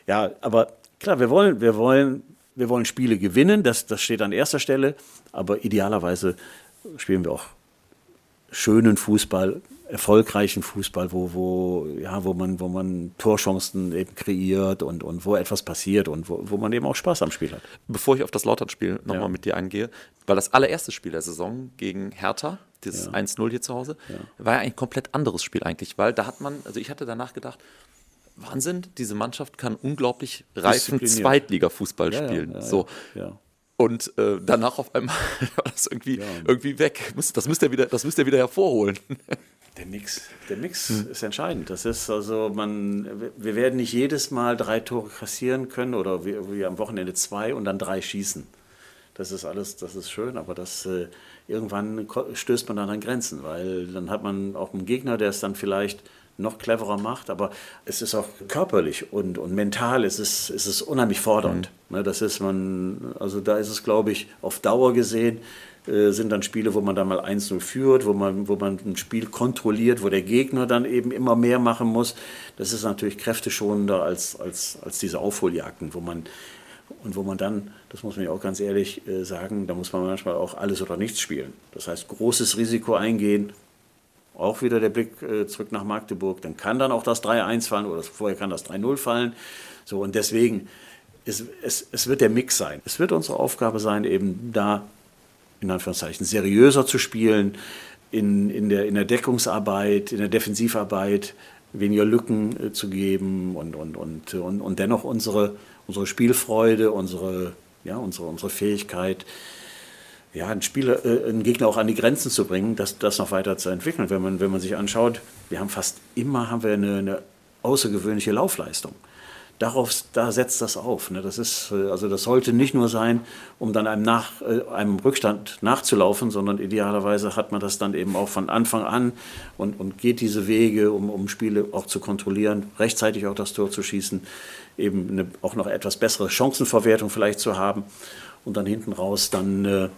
ja, aber klar, wir wollen, wir wollen, wir wollen Spiele gewinnen, das, das steht an erster Stelle, aber idealerweise spielen wir auch schönen Fußball, erfolgreichen Fußball, wo, wo, ja, wo, man, wo man Torchancen eben kreiert und, und wo etwas passiert und wo, wo man eben auch Spaß am Spiel hat. Bevor ich auf das Lautern-Spiel nochmal Ja. mit dir eingehe, weil das allererste Spiel der Saison gegen Hertha, dieses Ja. 1-0 hier zu Hause, war ja ein komplett anderes Spiel eigentlich, weil da hat man, also ich hatte danach gedacht, Wahnsinn, diese Mannschaft kann unglaublich reifen. Zweitliga-Fußball Ja, ja, spielen. ja, so. ja. Und äh, danach auf einmal war das irgendwie, irgendwie weg. Das müsst ihr wieder, das müsst ihr wieder hervorholen. Der Mix, der Mix ist entscheidend. Das ist also, man, wir werden nicht jedes Mal drei Tore kassieren können oder wie, wie am Wochenende zwei und dann drei schießen. Das ist alles, das ist schön, aber das äh, irgendwann stößt man dann an Grenzen, weil dann hat man auch einen Gegner, der es dann vielleicht noch cleverer macht, aber es ist auch körperlich und, und mental ist es, ist es unheimlich fordernd. Ne, das ist man, also da ist es, glaube ich, auf Dauer gesehen, äh, sind dann Spiele, wo man dann mal 1-0 führt, wo man, wo man ein Spiel kontrolliert, wo der Gegner dann eben immer mehr machen muss. Das ist natürlich kräfteschonender als, als, als diese Aufholjagden, wo man und wo man dann, das muss man ja auch ganz ehrlich äh, sagen, da muss man manchmal auch alles oder nichts spielen. Das heißt, großes Risiko eingehen, auch wieder der Blick äh, zurück nach Magdeburg, dann kann dann auch das 3-1 fallen oder vorher kann das 3-0 fallen. So, und deswegen, es, es, es wird der Mix sein. Es wird unsere Aufgabe sein, eben da, in Anführungszeichen, seriöser zu spielen, in, in, der, in der Deckungsarbeit, in der Defensivarbeit, weniger Lücken äh, zu geben und, und, und, und, und dennoch unsere, unsere Spielfreude, unsere, ja, unsere, unsere Fähigkeit, ja, einen Spieler, äh, einen Gegner auch an die Grenzen zu bringen, das, das noch weiter zu entwickeln. Wenn man, wenn man sich anschaut, wir haben fast immer haben wir eine, eine außergewöhnliche Laufleistung. Darauf, da setzt das auf. Ne? Das ist, äh, also das sollte nicht nur sein, um dann einem, nach, äh, einem Rückstand nachzulaufen, sondern idealerweise hat man das dann eben auch von Anfang an und, und geht diese Wege, um, um Spiele auch zu kontrollieren, rechtzeitig auch das Tor zu schießen, eben eine, auch noch etwas bessere Chancenverwertung vielleicht zu haben und dann hinten raus dann äh,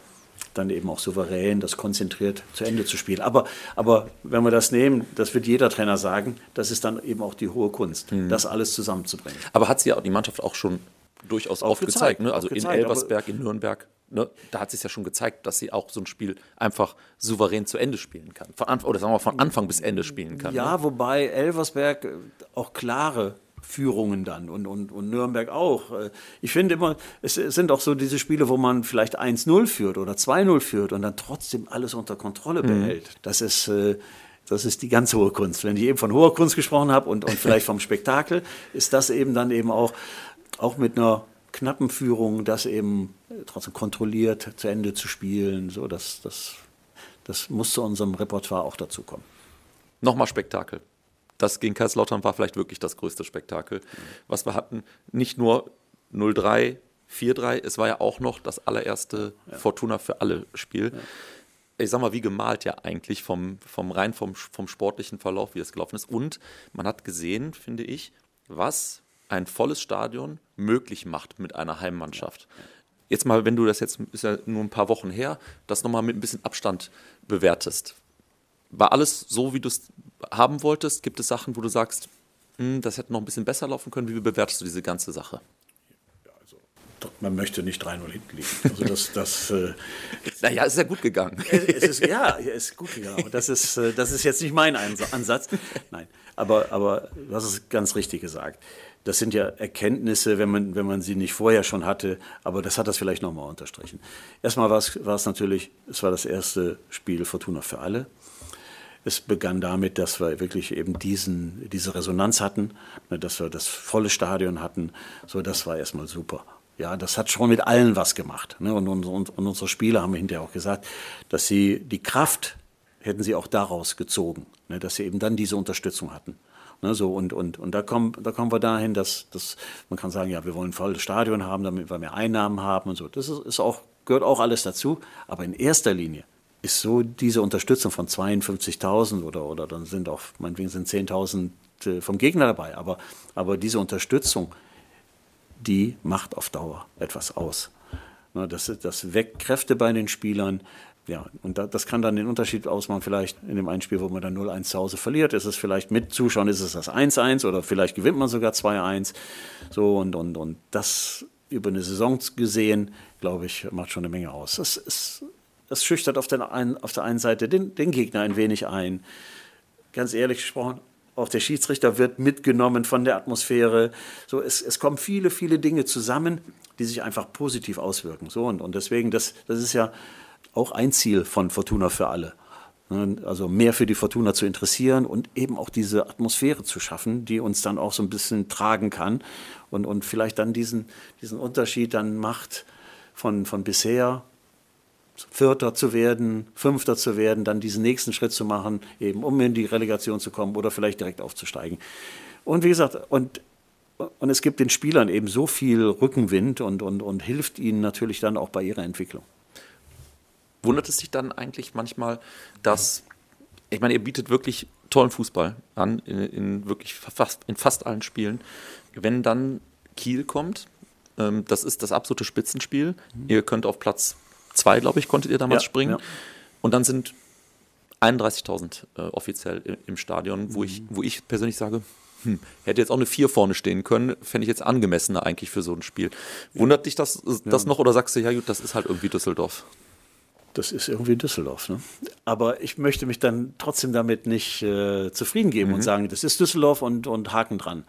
dann eben auch souverän, das konzentriert zu Ende zu spielen. Aber, aber wenn wir das nehmen, das wird jeder Trainer sagen, das ist dann eben auch die hohe Kunst, Mhm. das alles zusammenzubringen. Aber hat sie ja die Mannschaft auch schon durchaus aufgezeigt. gezeigt, Ne? Also in gezeigt, aber- Elversberg, in Nürnberg, ne? da hat sie es ja schon gezeigt, dass sie auch so ein Spiel einfach souverän zu Ende spielen kann. Von Anfang, oder sagen wir mal, von Anfang bis Ende spielen kann. ne? Ja, wobei Elversberg äh, auch klare Führungen dann und, und, und Nürnberg auch. Äh, Ich finde immer, es sind auch so diese Spiele, wo man vielleicht 1-0 führt oder 2-0 führt und dann trotzdem alles unter Kontrolle behält. Das ist, äh, das ist die ganz hohe Kunst. Wenn ich eben von hoher Kunst gesprochen habe und, und vielleicht vom Spektakel, ist das eben dann eben auch, auch mit einer knappen Führung, das eben äh, trotzdem kontrolliert zu Ende zu spielen. So, das, das, das muss zu unserem Repertoire auch dazu kommen. Nochmal Spektakel. Das gegen Kaiserslautern war vielleicht wirklich das größte Spektakel, was wir hatten. Nicht nur 0-3, 4-3, es war ja auch noch das allererste Fortuna für alle Spiel. Ich sag mal, wie gemalt ja eigentlich vom, vom rein vom, vom sportlichen Verlauf, wie es gelaufen ist. Und man hat gesehen, finde ich, was ein volles Stadion möglich macht mit einer Heimmannschaft. Jetzt mal, wenn du das jetzt, ist ja nur ein paar Wochen her, das nochmal mit ein bisschen Abstand bewertest. War alles so, wie du es haben wolltest? Gibt es Sachen, wo du sagst, hm, das hätte noch ein bisschen besser laufen können? Wie bewertest du diese ganze Sache? Man möchte nicht 3-0 hinten liegen. Also das, das, äh, Naja, ist ja gut gegangen. es ist, ja, es ist gut gegangen. Aber das ist, äh, das ist jetzt nicht mein Ansatz. Nein, aber, aber du hast es ganz richtig gesagt. Das sind ja Erkenntnisse, wenn man, wenn man sie nicht vorher schon hatte, aber das hat das vielleicht nochmal unterstrichen. Erstmal war es, war es natürlich, es war das erste Spiel Fortuna für alle. Es begann damit, dass wir wirklich eben diesen, diese Resonanz hatten, ne, dass wir das volle Stadion hatten. So, das war erstmal super. Ja, das hat schon mit allen was gemacht. Ne? Und, und, und, unsere Spieler haben hinterher auch gesagt, dass sie die Kraft hätten sie auch daraus gezogen, ne? dass sie eben dann diese Unterstützung hatten. Ne, so und, und, und da, kommen, da kommen wir dahin, dass, dass man kann sagen, ja, wir wollen ein volles Stadion haben, damit wir mehr Einnahmen haben und so. Das ist, ist auch, gehört auch alles dazu. Aber in erster Linie ist so diese Unterstützung von 52.000 oder, oder dann sind auch, meinetwegen sind 10.000 äh, vom Gegner dabei. Aber, aber diese Unterstützung, die macht auf Dauer etwas aus. Das, das weckt Kräfte bei den Spielern, ja, und da, das kann dann den Unterschied ausmachen, vielleicht in dem einen Spiel, wo man dann 0-1 zu Hause verliert, ist es vielleicht mit Zuschauern, ist es das 1-1 oder vielleicht gewinnt man sogar 2-1. So, und, und, und das über eine Saison gesehen, glaube ich, macht schon eine Menge aus. Das, ist, das schüchtert auf, den einen, auf der einen Seite den, den Gegner ein wenig ein. Ganz ehrlich gesprochen, auch der Schiedsrichter wird mitgenommen von der Atmosphäre. So, es, es kommen viele, viele Dinge zusammen, die sich einfach positiv auswirken. So, und, und deswegen, das, das ist ja auch ein Ziel von Fortuna für alle. Ne, also mehr für die Fortuna zu interessieren und eben auch diese Atmosphäre zu schaffen, die uns dann auch so ein bisschen tragen kann und, und vielleicht dann diesen, diesen Unterschied dann macht von, von bisher Vierter zu werden, Fünfter zu werden, dann diesen nächsten Schritt zu machen, eben um in die Relegation zu kommen oder vielleicht direkt aufzusteigen. Und wie gesagt, und, und es gibt den Spielern eben so viel Rückenwind und, und, und hilft ihnen natürlich dann auch bei ihrer Entwicklung wundert es sich dann eigentlich manchmal, dass, ich meine, ihr bietet wirklich tollen Fußball an, in, in wirklich fast, in fast allen Spielen. Wenn dann Kiel kommt, ähm, das ist das absolute Spitzenspiel. Mhm. Ihr könnt auf Platz zwei, glaube ich, konntet ihr damals ja, springen. Ja. Und dann sind 31.000 äh, offiziell im, im Stadion, wo, mhm. ich, wo ich persönlich sage, hm, hätte jetzt auch eine 4 vorne stehen können, fände ich jetzt angemessener eigentlich für so ein Spiel. Wundert dich das, das noch oder sagst du, ja gut, das ist halt irgendwie Düsseldorf? das ist irgendwie Düsseldorf. Ne? Aber ich möchte mich dann trotzdem damit nicht äh, zufrieden geben mhm. und sagen, das ist Düsseldorf und, und Haken dran.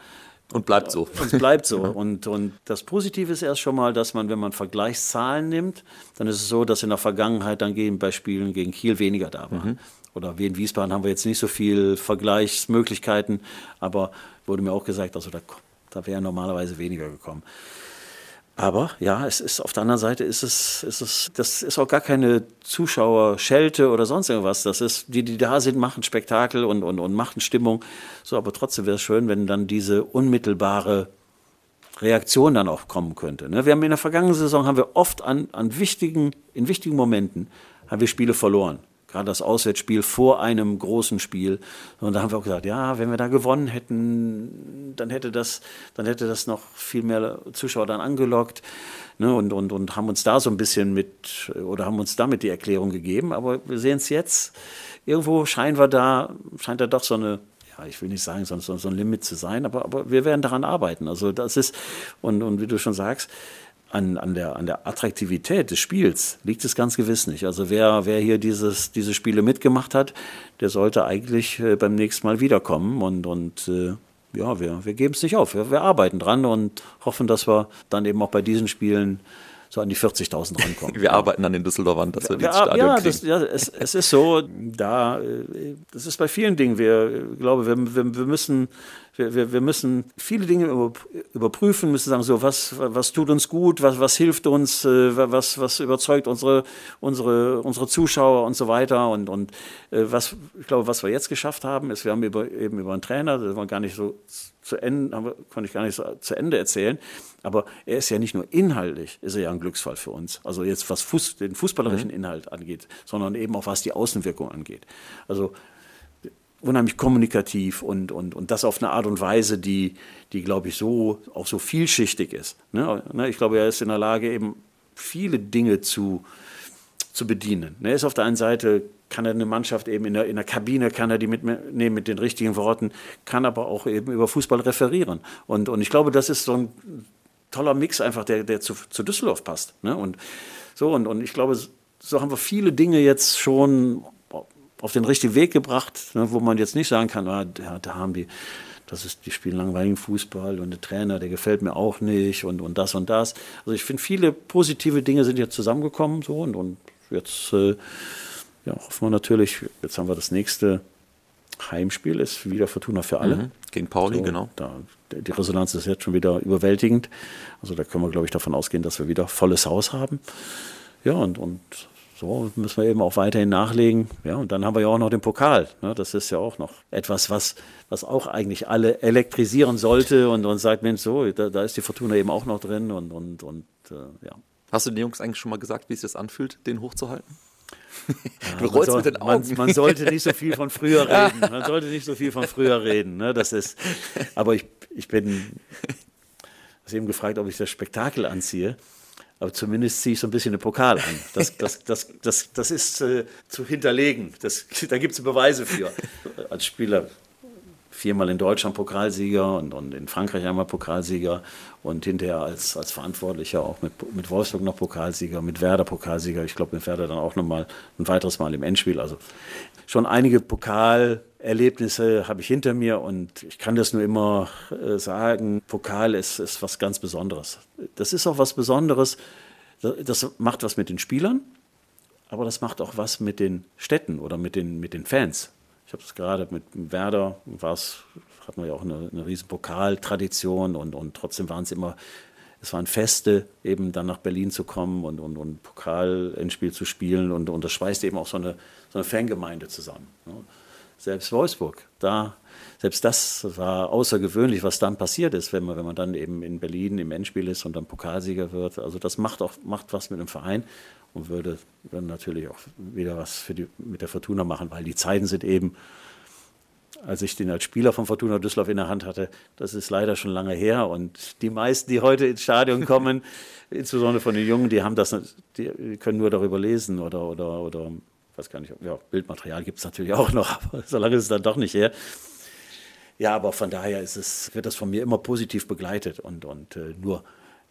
Und bleibt so. Und bleibt so. und, und das Positive ist erst schon mal, dass man, wenn man Vergleichszahlen nimmt, dann ist es so, dass in der Vergangenheit dann gegen, bei Spielen gegen Kiel weniger da waren. Mhm. Oder wie in Wiesbaden haben wir jetzt nicht so viel Vergleichsmöglichkeiten, aber wurde mir auch gesagt, also da, da wäre normalerweise weniger gekommen. Aber ja, es ist auf der anderen Seite ist es, ist es, das ist auch gar keine Zuschauerschelte oder sonst irgendwas. Das ist, die, die da sind, machen Spektakel und, und, und machen Stimmung. So, aber trotzdem wäre es schön, wenn dann diese unmittelbare Reaktion dann auch kommen könnte. Ne? Wir haben in der vergangenen Saison haben wir oft an, an wichtigen, in wichtigen Momenten haben wir Spiele verloren gerade das Auswärtsspiel vor einem großen Spiel. Und da haben wir auch gesagt, ja, wenn wir da gewonnen hätten, dann hätte das, dann hätte das noch viel mehr Zuschauer dann angelockt. Ne, und, und, und haben uns da so ein bisschen mit, oder haben uns damit die Erklärung gegeben. Aber wir sehen es jetzt, irgendwo scheinen wir da, scheint da doch so eine, ja, ich will nicht sagen, so, so, so ein Limit zu sein, aber, aber wir werden daran arbeiten. Also das ist, und, und wie du schon sagst, an, an, der, an der Attraktivität des Spiels liegt es ganz gewiss nicht. Also wer, wer hier dieses, diese Spiele mitgemacht hat, der sollte eigentlich äh, beim nächsten Mal wiederkommen und, und äh, ja, wir, wir geben es nicht auf. Wir, wir arbeiten dran und hoffen, dass wir dann eben auch bei diesen Spielen so an die 40.000 rankommen. Wir arbeiten an den Düsseldorfern, dass wir, wir ins Stadion ja, das, ja es, es, ist so, da, äh, das ist bei vielen Dingen. Wir, ich glaube, wir, wir, wir müssen wir, wir, wir müssen viele Dinge überprüfen, müssen sagen, so, was, was tut uns gut, was, was hilft uns, äh, was, was überzeugt unsere, unsere, unsere Zuschauer und so weiter. Und, und äh, was, ich glaube, was wir jetzt geschafft haben, ist, wir haben über, eben über einen Trainer, das war gar nicht so zu Ende, haben wir, konnte ich gar nicht so zu Ende erzählen. Aber er ist ja nicht nur inhaltlich, ist er ja ein Glücksfall für uns. Also jetzt was Fuß, den fußballerischen mhm. Inhalt angeht, sondern eben auch was die Außenwirkung angeht. Also unheimlich kommunikativ und, und, und das auf eine Art und Weise, die, die glaube ich, so, auch so vielschichtig ist. Ne? ne ich glaube, er ist in der Lage, eben viele Dinge zu, zu bedienen. Ne? Er ist auf der einen Seite, kann er eine Mannschaft eben in der, in der Kabine, kann er die mitnehmen mit den richtigen Worten, kann aber auch eben über Fußball referieren. Und, und ich glaube, das ist so ein toller Mix einfach, der, der zu, zu Düsseldorf passt. Ne? Und so, und, und ich glaube, so haben wir viele Dinge jetzt schon auf den richtigen Weg gebracht, ne, wo man jetzt nicht sagen kann, ah, da, da haben die, das ist, die spielen langweiligen Fußball und der Trainer, der gefällt mir auch nicht und, und das und das. Also ich finde, viele positive Dinge sind jetzt zusammengekommen so und, und jetzt äh, ja, hoffen wir natürlich, jetzt haben wir das nächste Heimspiel, ist wieder Fortuna für alle. Mhm, gegen Pauli, so, genau. Da, die Resonanz ist jetzt schon wieder überwältigend. Also da können wir, glaube ich, davon ausgehen, dass wir wieder volles Haus haben. Ja, und, und so müssen wir eben auch weiterhin nachlegen. Ja, und dann haben wir ja auch noch den Pokal. Ne? Das ist ja auch noch etwas, was, was auch eigentlich alle elektrisieren sollte und, und sagt, Mensch, so, da, da ist die Fortuna eben auch noch drin und, und, und äh, ja. Hast du den Jungs eigentlich schon mal gesagt, wie es sich das anfühlt, den hochzuhalten? Du rollst soll, mit den Augen. Man, man, sollte nicht so viel von früher reden. Man sollte nicht so viel von früher reden. Ne? Das ist, aber ich, ich bin, hast eben gefragt, ob ich das Spektakel anziehe. Aber zumindest ziehe ich so ein bisschen den Pokal an. Das, das, das, das, das ist äh, zu hinterlegen. Das, da gibt es Beweise für. Als Spieler viermal in Deutschland Pokalsieger und, und in Frankreich einmal Pokalsieger und hinterher als, als Verantwortlicher auch mit, mit Wolfsburg noch Pokalsieger, mit Werder Pokalsieger. Ich glaube, mit Werder dann auch nochmal ein weiteres Mal im Endspiel. Also schon einige Pokalerlebnisse habe ich hinter mir und ich kann das nur immer äh, sagen, Pokal ist, ist was ganz Besonderes. Das ist auch was Besonderes, das macht was mit den Spielern, aber das macht auch was mit den Städten oder mit den, mit den Fans. Ich habe es gerade mit Werder, war's, hatten wir ja auch eine, eine riesen Pokaltradition und, und trotzdem waren es immer es waren Feste, eben dann nach Berlin zu kommen und, und, und Pokal-Endspiel zu spielen und, und das schweißt eben auch so eine, so eine Fangemeinde zusammen. Ne? Selbst Wolfsburg, da, selbst das war außergewöhnlich, was dann passiert ist, wenn man, wenn man dann eben in Berlin im Endspiel ist und dann Pokalsieger wird. Also das macht auch macht was mit dem Verein und würde dann natürlich auch wieder was für die, mit der Fortuna machen, weil die Zeiten sind eben als ich den als Spieler von Fortuna Düsseldorf in der Hand hatte, das ist leider schon lange her. Und die meisten, die heute ins Stadion kommen, insbesondere von den Jungen, die haben das, die können nur darüber lesen oder, oder, oder weiß gar nicht, ja, Bildmaterial gibt es natürlich auch noch, aber so lange ist es dann doch nicht her. Ja, aber von daher ist es, wird das von mir immer positiv begleitet und, und äh, nur,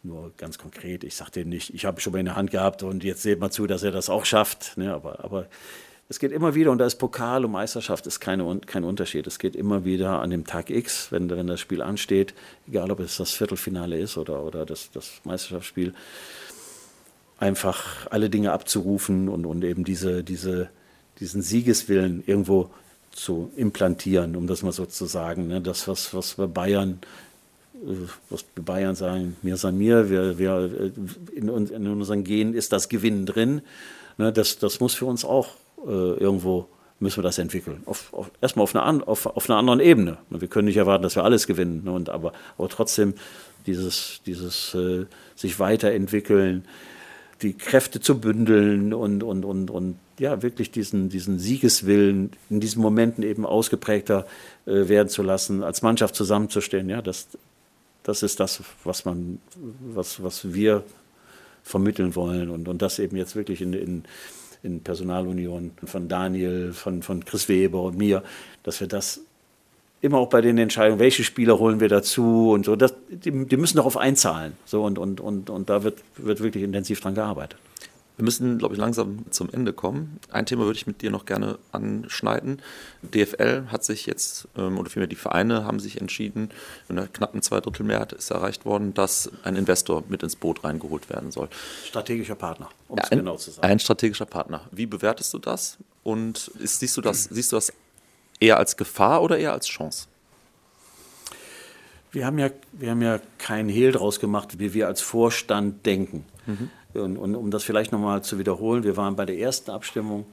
nur ganz konkret. Ich sage denen nicht, ich habe schon mal in der Hand gehabt und jetzt seht mal zu, dass er das auch schafft. Ne? Aber, aber es geht immer wieder, und da ist Pokal und Meisterschaft ist keine, kein Unterschied. Es geht immer wieder an dem Tag X, wenn, wenn das Spiel ansteht, egal ob es das Viertelfinale ist oder, oder das, das Meisterschaftsspiel, einfach alle Dinge abzurufen und, und eben diese, diese, diesen Siegeswillen irgendwo zu implantieren, um das mal so zu sagen. Ne? Das, was, was bei Bayern was wir Bayern sagen, mir san mir, wir, wir, in, in unseren Genen ist das Gewinn drin. Ne, das, das muss für uns auch äh, irgendwo müssen wir das entwickeln. Auf, auf, erstmal auf einer, auf, auf einer anderen Ebene. Wir können nicht erwarten, dass wir alles gewinnen. Ne? Und aber, aber trotzdem dieses, dieses äh, sich weiterentwickeln, die Kräfte zu bündeln und, und, und, und ja, wirklich diesen, diesen Siegeswillen in diesen Momenten eben ausgeprägter äh, werden zu lassen, als Mannschaft zusammenzustellen. Ja, das, das ist das, was man, was, was wir vermitteln wollen und, und das eben jetzt wirklich in, in in Personalunion von Daniel, von, von Chris Weber und mir, dass wir das immer auch bei den Entscheidungen, welche Spieler holen wir dazu und so, das, die, die müssen darauf einzahlen. So, und, und, und, und da wird, wird wirklich intensiv dran gearbeitet. Wir müssen, glaube ich, langsam zum Ende kommen. Ein Thema würde ich mit dir noch gerne anschneiden. DFL hat sich jetzt, ähm, oder vielmehr die Vereine haben sich entschieden, in einer knappen Zweidrittelmehrheit ist erreicht worden, dass ein Investor mit ins Boot reingeholt werden soll. Strategischer Partner, um ja, es genau zu sagen. Ein strategischer Partner. Wie bewertest du das? Und ist, siehst, du das, siehst du das eher als Gefahr oder eher als Chance? Wir haben ja, wir haben ja keinen Hehl draus gemacht, wie wir als Vorstand denken. Mhm. Und, und um das vielleicht nochmal zu wiederholen, wir waren bei der ersten Abstimmung,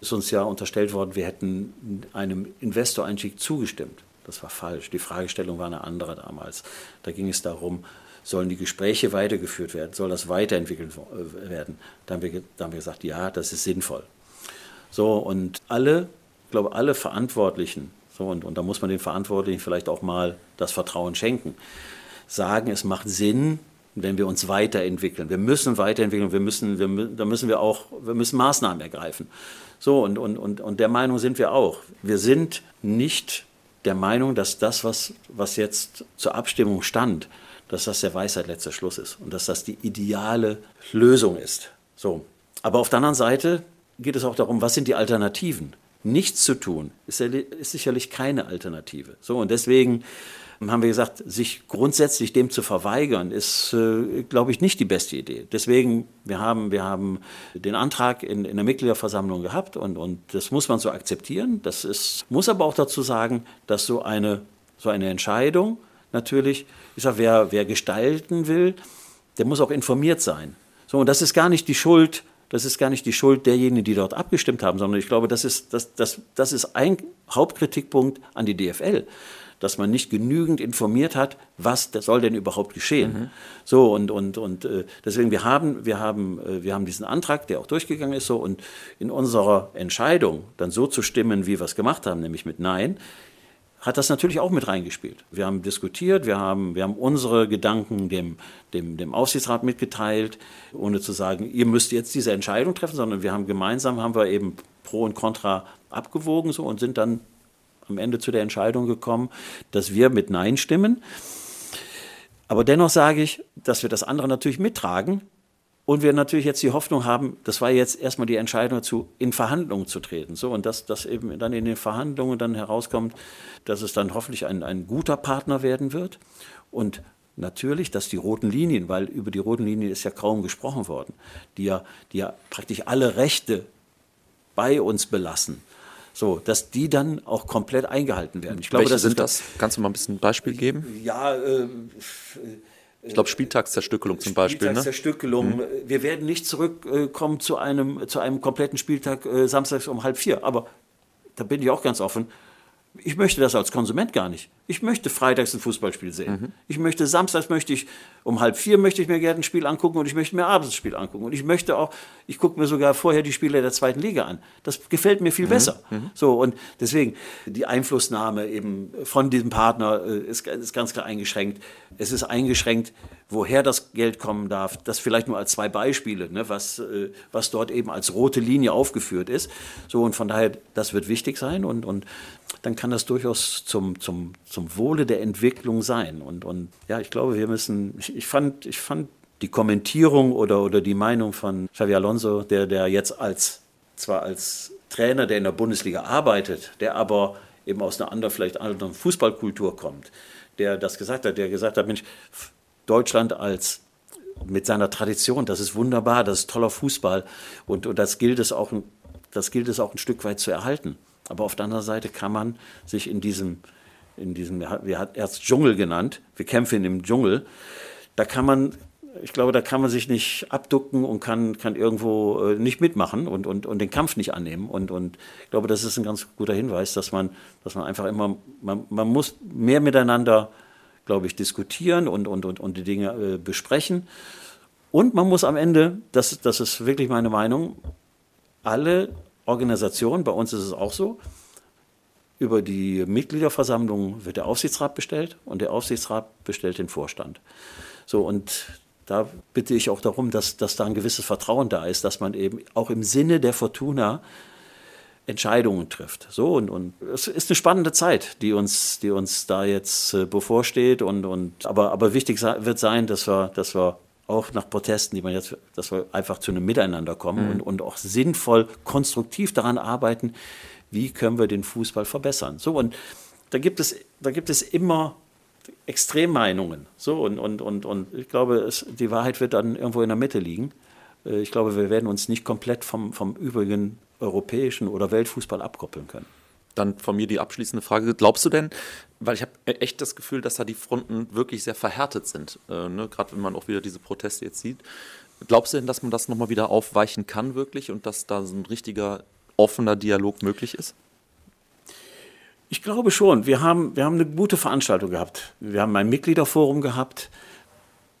ist uns ja unterstellt worden, wir hätten einem Investoreinstieg zugestimmt. Das war falsch. Die Fragestellung war eine andere damals. Da ging es darum, sollen die Gespräche weitergeführt werden, soll das weiterentwickelt werden? Da haben wir, da haben wir gesagt, ja, das ist sinnvoll. So, und alle, ich glaube, alle Verantwortlichen, so, und, und da muss man den Verantwortlichen vielleicht auch mal das Vertrauen schenken, sagen, es macht Sinn, wenn wir uns weiterentwickeln. Wir müssen weiterentwickeln, wir müssen, wir, da müssen wir auch, wir müssen Maßnahmen ergreifen. So, und, und, und, und der Meinung sind wir auch. Wir sind nicht der Meinung, dass das, was, was jetzt zur Abstimmung stand, dass das der Weisheit letzter Schluss ist und dass das die ideale Lösung ist. So. Aber auf der anderen Seite geht es auch darum, was sind die Alternativen? Nichts zu tun ist, ist sicherlich keine Alternative. So, und deswegen haben wir gesagt, sich grundsätzlich dem zu verweigern, ist, äh, glaube ich, nicht die beste Idee. Deswegen, wir haben, wir haben den Antrag in, in der Mitgliederversammlung gehabt und, und das muss man so akzeptieren. Das ist, muss aber auch dazu sagen, dass so eine, so eine Entscheidung natürlich, ich sage, wer, wer gestalten will, der muss auch informiert sein. So, und das ist gar nicht die Schuld Das ist gar nicht die Schuld derjenigen, die dort abgestimmt haben, sondern ich glaube, das ist, das, das, das ist ein Hauptkritikpunkt an die DFL dass man nicht genügend informiert hat, was soll denn überhaupt geschehen. Mhm. So und und und äh, deswegen wir haben wir haben äh, wir haben diesen Antrag, der auch durchgegangen ist, so und in unserer Entscheidung dann so zu stimmen, wie wir es gemacht haben, nämlich mit Nein, hat das natürlich auch mit reingespielt. Wir haben diskutiert, wir haben, wir haben unsere Gedanken dem, dem, dem Aufsichtsrat mitgeteilt, ohne zu sagen, ihr müsst jetzt diese Entscheidung treffen, sondern wir haben gemeinsam, haben wir eben Pro und Contra abgewogen so und sind dann am Ende zu der Entscheidung gekommen, dass wir mit Nein stimmen. Aber dennoch sage ich, dass wir das andere natürlich mittragen, und wir natürlich jetzt die Hoffnung haben, das war jetzt erstmal die Entscheidung dazu, in Verhandlungen zu treten. So, und dass das eben dann in den Verhandlungen dann herauskommt, dass es dann hoffentlich ein, ein guter Partner werden wird. Und natürlich, dass die roten Linien, weil über die roten Linien ist ja kaum gesprochen worden, die ja, die ja praktisch alle Rechte bei uns belassen. So, dass die dann auch komplett eingehalten werden. Ich glaube, Welche das sind das? Kannst du mal ein bisschen ein Beispiel geben? Ja, äh, ich glaube, Spieltagszerstückelung zum Beispiel. Ne? Spieltagszerstückelung. Ne? Wir werden nicht zurückkommen zu einem, zu einem kompletten Spieltag äh, samstags um halb vier. Aber da bin ich auch ganz offen. Ich möchte das als Konsument gar nicht. Ich möchte freitags ein Fußballspiel sehen. Mhm. Ich möchte samstags möchte ich um halb vier möchte ich mir gerne ein Spiel angucken und ich möchte mir abends ein Spiel angucken und ich möchte auch ich gucke mir sogar vorher die Spiele der zweiten Liga an. Das gefällt mir viel mhm. besser. Mhm. So und deswegen die Einflussnahme eben von diesem Partner äh, ist, ist ganz klar eingeschränkt. Es ist eingeschränkt woher das Geld kommen darf, das vielleicht nur als zwei Beispiele, ne, was, äh, was dort eben als rote Linie aufgeführt ist. So und von daher, das wird wichtig sein und, und dann kann das durchaus zum, zum, zum Wohle der Entwicklung sein. Und, und ja, ich glaube, wir müssen, ich, ich, fand, ich fand die Kommentierung oder, oder die Meinung von Xavi Alonso, der, der jetzt als, zwar als Trainer, der in der Bundesliga arbeitet, der aber eben aus einer anderen, vielleicht anderen Fußballkultur kommt, der das gesagt hat, der gesagt hat, Mensch, Deutschland als mit seiner Tradition, das ist wunderbar, das ist toller Fußball und, und das, gilt es auch, das gilt es auch ein Stück weit zu erhalten. Aber auf der anderen Seite kann man sich in diesem, in diesem, er hat es Dschungel genannt, wir kämpfen im Dschungel, da kann man, ich glaube, da kann man sich nicht abducken und kann, kann irgendwo äh, nicht mitmachen und, und, und den Kampf nicht annehmen. Und, und ich glaube, das ist ein ganz guter Hinweis, dass man, dass man einfach immer, man, man muss mehr miteinander glaube ich, diskutieren und, und, und, und die Dinge äh, besprechen. Und man muss am Ende, das, das ist wirklich meine Meinung, alle Organisationen, bei uns ist es auch so, über die Mitgliederversammlung wird der Aufsichtsrat bestellt und der Aufsichtsrat bestellt den Vorstand. So, und da bitte ich auch darum, dass, dass da ein gewisses Vertrauen da ist, dass man eben auch im Sinne der Fortuna Entscheidungen trifft. So und, und es ist eine spannende Zeit, die uns, die uns da jetzt äh, bevorsteht und, und aber, aber wichtig wird sein, dass wir, dass wir auch nach Protesten, die man jetzt, dass wir einfach zu einem Miteinander kommen mhm. und, und auch sinnvoll, konstruktiv daran arbeiten, wie können wir den Fußball verbessern. So und da gibt es, da gibt es immer Extremmeinungen. So und, und, und, und ich glaube, es, die Wahrheit wird dann irgendwo in der Mitte liegen. Äh, ich glaube, wir werden uns nicht komplett vom, vom übrigen europäischen oder Weltfußball abkoppeln können. Dann von mir die abschließende Frage. Glaubst du denn, weil ich habe echt das Gefühl, dass da die Fronten wirklich sehr verhärtet sind, äh, ne? gerade wenn man auch wieder diese Proteste jetzt sieht. Glaubst du denn, dass man das nochmal wieder aufweichen kann wirklich und dass da so ein richtiger offener Dialog möglich ist? Ich glaube schon. Wir haben, wir haben eine gute Veranstaltung gehabt. Wir haben ein Mitgliederforum gehabt,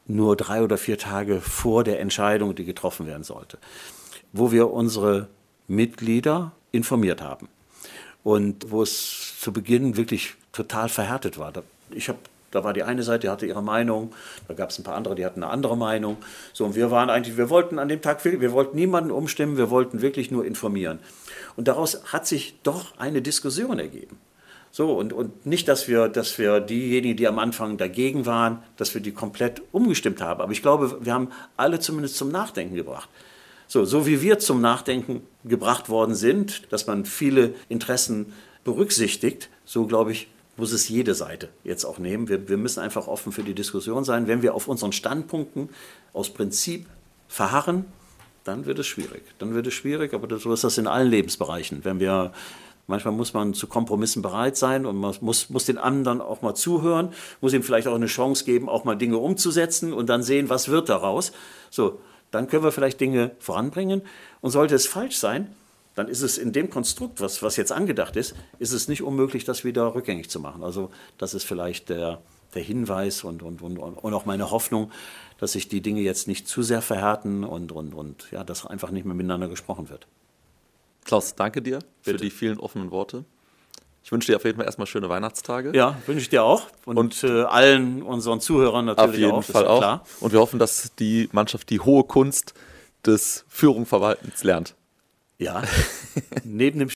nur drei oder vier Tage vor der Entscheidung, die getroffen werden sollte, wo wir unsere Mitglieder informiert haben. Und wo es zu Beginn wirklich total verhärtet war. Ich habe da war die eine Seite, die hatte ihre Meinung, da gab es ein paar andere, die hatten eine andere Meinung. So, und wir waren eigentlich, wir wollten an dem Tag, wir wollten niemanden umstimmen, wir wollten wirklich nur informieren. Und daraus hat sich doch eine Diskussion ergeben. So, und, und nicht, dass wir, dass wir diejenigen, die am Anfang dagegen waren, dass wir die komplett umgestimmt haben. Aber ich glaube, wir haben alle zumindest zum Nachdenken gebracht. So, so wie wir zum Nachdenken gebracht worden sind, dass man viele Interessen berücksichtigt, so glaube ich, muss es jede Seite jetzt auch nehmen. Wir, wir müssen einfach offen für die Diskussion sein. Wenn wir auf unseren Standpunkten aus Prinzip verharren, dann wird es schwierig. Dann wird es schwierig, aber so ist das in allen Lebensbereichen. Wenn wir Manchmal muss man zu Kompromissen bereit sein und man muss, muss den anderen auch mal zuhören, muss ihm vielleicht auch eine Chance geben, auch mal Dinge umzusetzen und dann sehen, was wird daraus. So, dann können wir vielleicht Dinge voranbringen. Und sollte es falsch sein, dann ist es in dem Konstrukt, was, was jetzt angedacht ist, ist es nicht unmöglich, das wieder rückgängig zu machen. Also das ist vielleicht der, der Hinweis und, und, und, und auch meine Hoffnung, dass sich die Dinge jetzt nicht zu sehr verhärten und, und, und ja, dass einfach nicht mehr miteinander gesprochen wird. Klaus, danke dir für die vielen offenen Worte. Ich wünsche dir auf jeden Fall erstmal schöne Weihnachtstage. Ja, wünsche ich dir auch. Und, und äh, allen unseren Zuhörern natürlich auf jeden auch. Fall auch. Klar. Und wir hoffen, dass die Mannschaft die hohe Kunst des Führung verwaltens lernt. Ja, neben dem